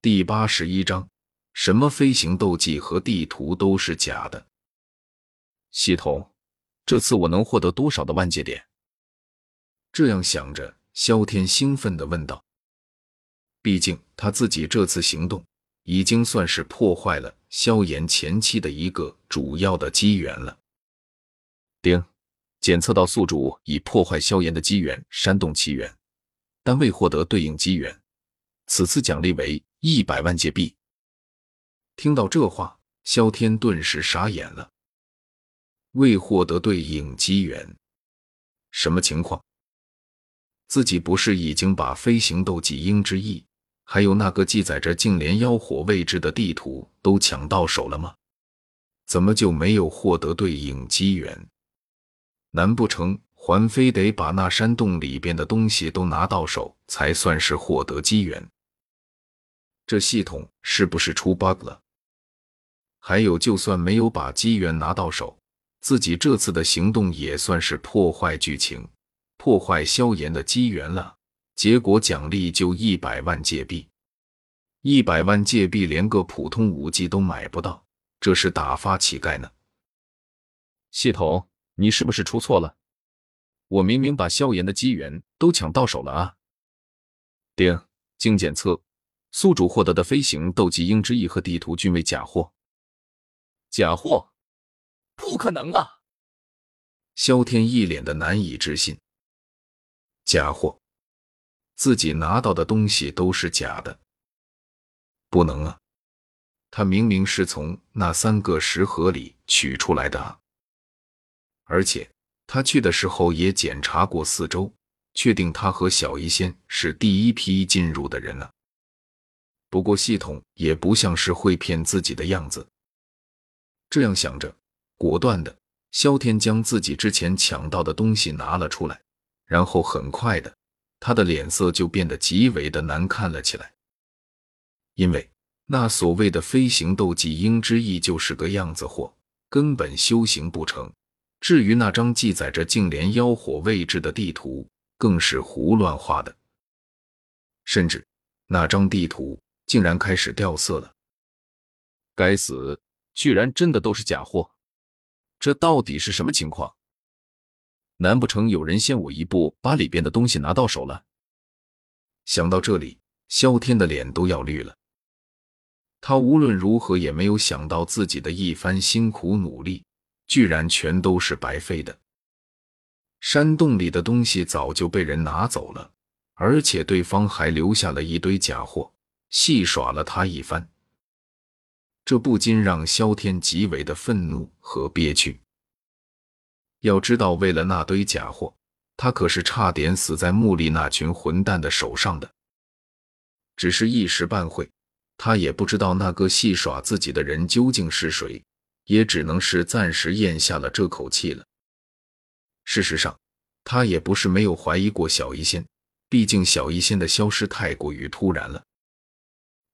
第八十一章，什么飞行斗技和地图都是假的。系统，这次我能获得多少的万界点？这样想着，萧天兴奋地问道。毕竟他自己这次行动已经算是破坏了萧炎前期的一个主要的机缘了。丁，检测到宿主已破坏萧炎的机缘山洞奇缘，但未获得对应机缘。此次奖励为一百万界币。听到这话，萧天顿时傻眼了。未获得对应机缘，什么情况？自己不是已经把飞行斗技鹰之翼，还有那个记载着净莲妖火位置的地图都抢到手了吗？怎么就没有获得对应机缘？难不成还非得把那山洞里边的东西都拿到手，才算是获得机缘？这系统是不是出 bug 了？还有，就算没有把机缘拿到手，自己这次的行动也算是破坏剧情、破坏萧炎的机缘了。结果奖励就一百万戒币，一百万戒币连个普通武器都买不到，这是打发乞丐呢？系统，你是不是出错了？我明明把萧炎的机缘都抢到手了啊！丁，经检测。宿主获得的飞行斗技鹰之翼和地图均为假货，假货？不可能啊！萧天一脸的难以置信。假货？自己拿到的东西都是假的？不能啊！他明明是从那三个石盒里取出来的啊！而且他去的时候也检查过四周，确定他和小医仙是第一批进入的人啊！不过系统也不像是会骗自己的样子。这样想着，果断的萧天将自己之前抢到的东西拿了出来，然后很快的，他的脸色就变得极为的难看了起来。因为那所谓的飞行斗技鹰之翼就是个样子货，根本修行不成。至于那张记载着净莲妖火位置的地图，更是胡乱画的，甚至那张地图。竟然开始掉色了！该死，居然真的都是假货！这到底是什么情况？难不成有人先我一步把里边的东西拿到手了？想到这里，萧天的脸都要绿了。他无论如何也没有想到自己的一番辛苦努力，居然全都是白费的。山洞里的东西早就被人拿走了，而且对方还留下了一堆假货。戏耍了他一番，这不禁让萧天极为的愤怒和憋屈。要知道，为了那堆假货，他可是差点死在穆丽那群混蛋的手上的。只是一时半会，他也不知道那个戏耍自己的人究竟是谁，也只能是暂时咽下了这口气了。事实上，他也不是没有怀疑过小医仙，毕竟小医仙的消失太过于突然了。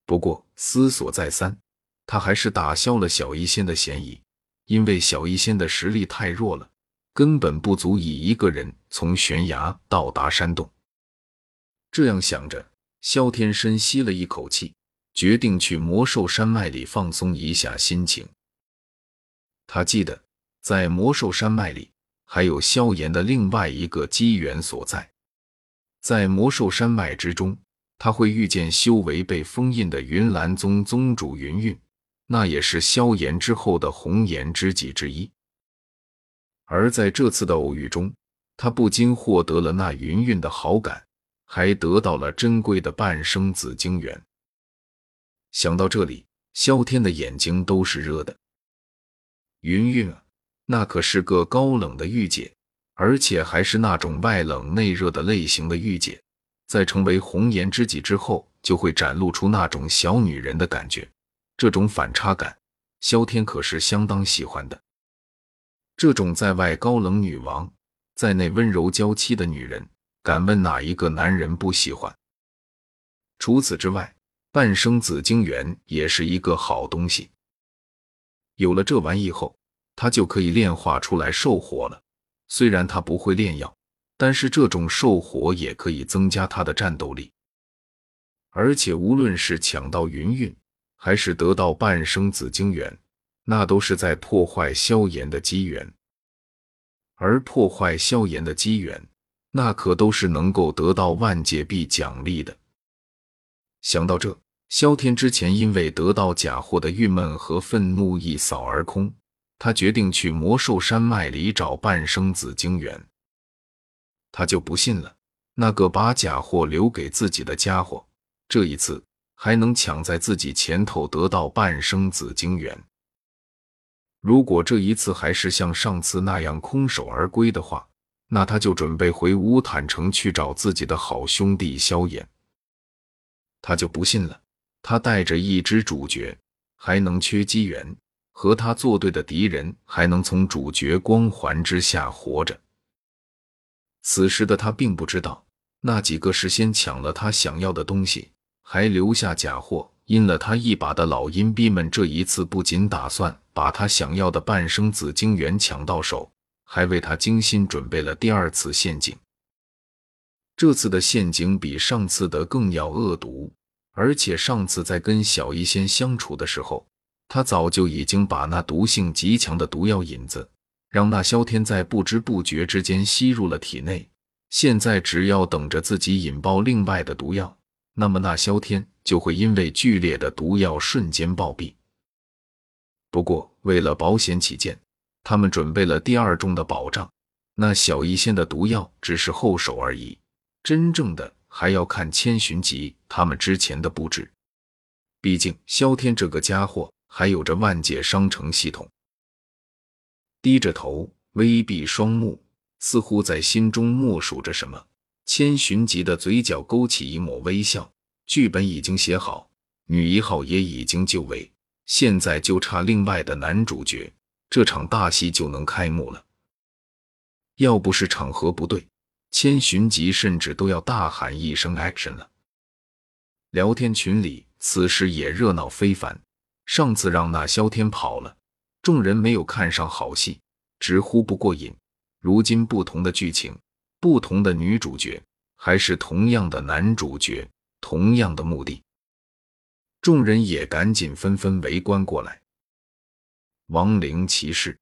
不过思索再三，他还是打消了小医仙的嫌疑，因为小医仙的实力太弱了，根本不足以一个人从悬崖到达山洞。这样想着，萧天深吸了一口气，决定去魔兽山脉里放松一下心情。他记得在魔兽山脉里还有萧炎的另外一个机缘所在，在魔兽山脉之中。他会遇见修为被封印的云岚宗宗主云韵，那也是萧炎之后的红颜知己之一。而在这次的偶遇中，他不仅获得了那云韵的好感，还得到了珍贵的半生紫晶元。想到这里，萧天的眼睛都是热的。云韵啊，那可是个高冷的御姐，而且还是那种外冷内热的类型的御姐。在成为红颜知己之后，就会展露出那种小女人的感觉。这种反差感，萧天可是相当喜欢的。这种在外高冷女王，在内温柔娇妻的女人，敢问哪一个男人不喜欢？除此之外，半生紫晶元也是一个好东西。有了这玩意后，他就可以炼化出来兽火了。虽然他不会炼药。但是这种兽火也可以增加他的战斗力，而且无论是抢到云韵，还是得到半生紫晶元，那都是在破坏萧炎的机缘。而破坏萧炎的机缘，那可都是能够得到万界币奖励的。想到这，萧天之前因为得到假货的郁闷和愤怒一扫而空，他决定去魔兽山脉里找半生紫晶元。他就不信了，那个把假货留给自己的家伙，这一次还能抢在自己前头得到半生紫晶元。如果这一次还是像上次那样空手而归的话，那他就准备回乌坦城去找自己的好兄弟萧炎。他就不信了，他带着一只主角还能缺机缘，和他作对的敌人还能从主角光环之下活着。此时的他并不知道，那几个事先抢了他想要的东西，还留下假货。阴了他一把的老阴逼们，这一次不仅打算把他想要的半生紫晶元抢到手，还为他精心准备了第二次陷阱。这次的陷阱比上次的更要恶毒，而且上次在跟小医仙相处的时候，他早就已经把那毒性极强的毒药引子，让那萧天在不知不觉之间吸入了体内。现在只要等着自己引爆另外的毒药。那么，那萧天就会因为剧烈的毒药瞬间暴毙。不过，为了保险起见，他们准备了第二重的保障。那小医仙的毒药只是后手而已，真正的还要看千寻疾他们之前的布置。毕竟，萧天这个家伙还有着万界商城系统。低着头，微闭双目，似乎在心中默数着什么。千寻疾的嘴角勾起一抹微笑，剧本已经写好，女一号也已经就位，现在就差另外的男主角，这场大戏就能开幕了。要不是场合不对，千寻疾甚至都要大喊一声 “action” 了。聊天群里此时也热闹非凡。上次让那萧天跑了，众人没有看上好戏，直呼不过瘾。如今不同的剧情。不同的女主角，还是同样的男主角，同样的目的，众人也赶紧纷纷围观过来。亡灵骑士，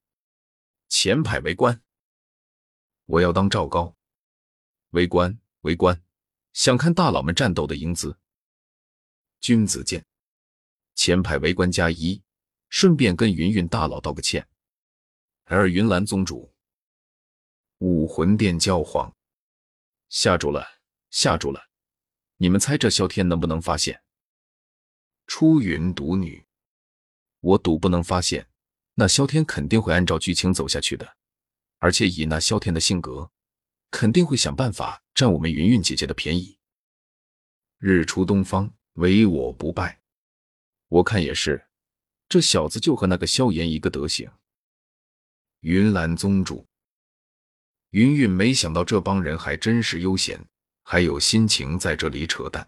前排围观，我要当赵高。围观，围观，想看大佬们战斗的英姿。君子剑，前排围观加一，顺便跟云云大佬道个歉。而云岚宗主。武魂殿教皇吓住了，吓住了！你们猜这萧天能不能发现？出云独女，我赌不能发现。那萧天肯定会按照剧情走下去的，而且以那萧天的性格，肯定会想办法占我们云云姐姐的便宜。日出东方，唯我不败。我看也是，这小子就和那个萧炎一个德行。云岚宗主。云韵没想到这帮人还真是悠闲，还有心情在这里扯淡。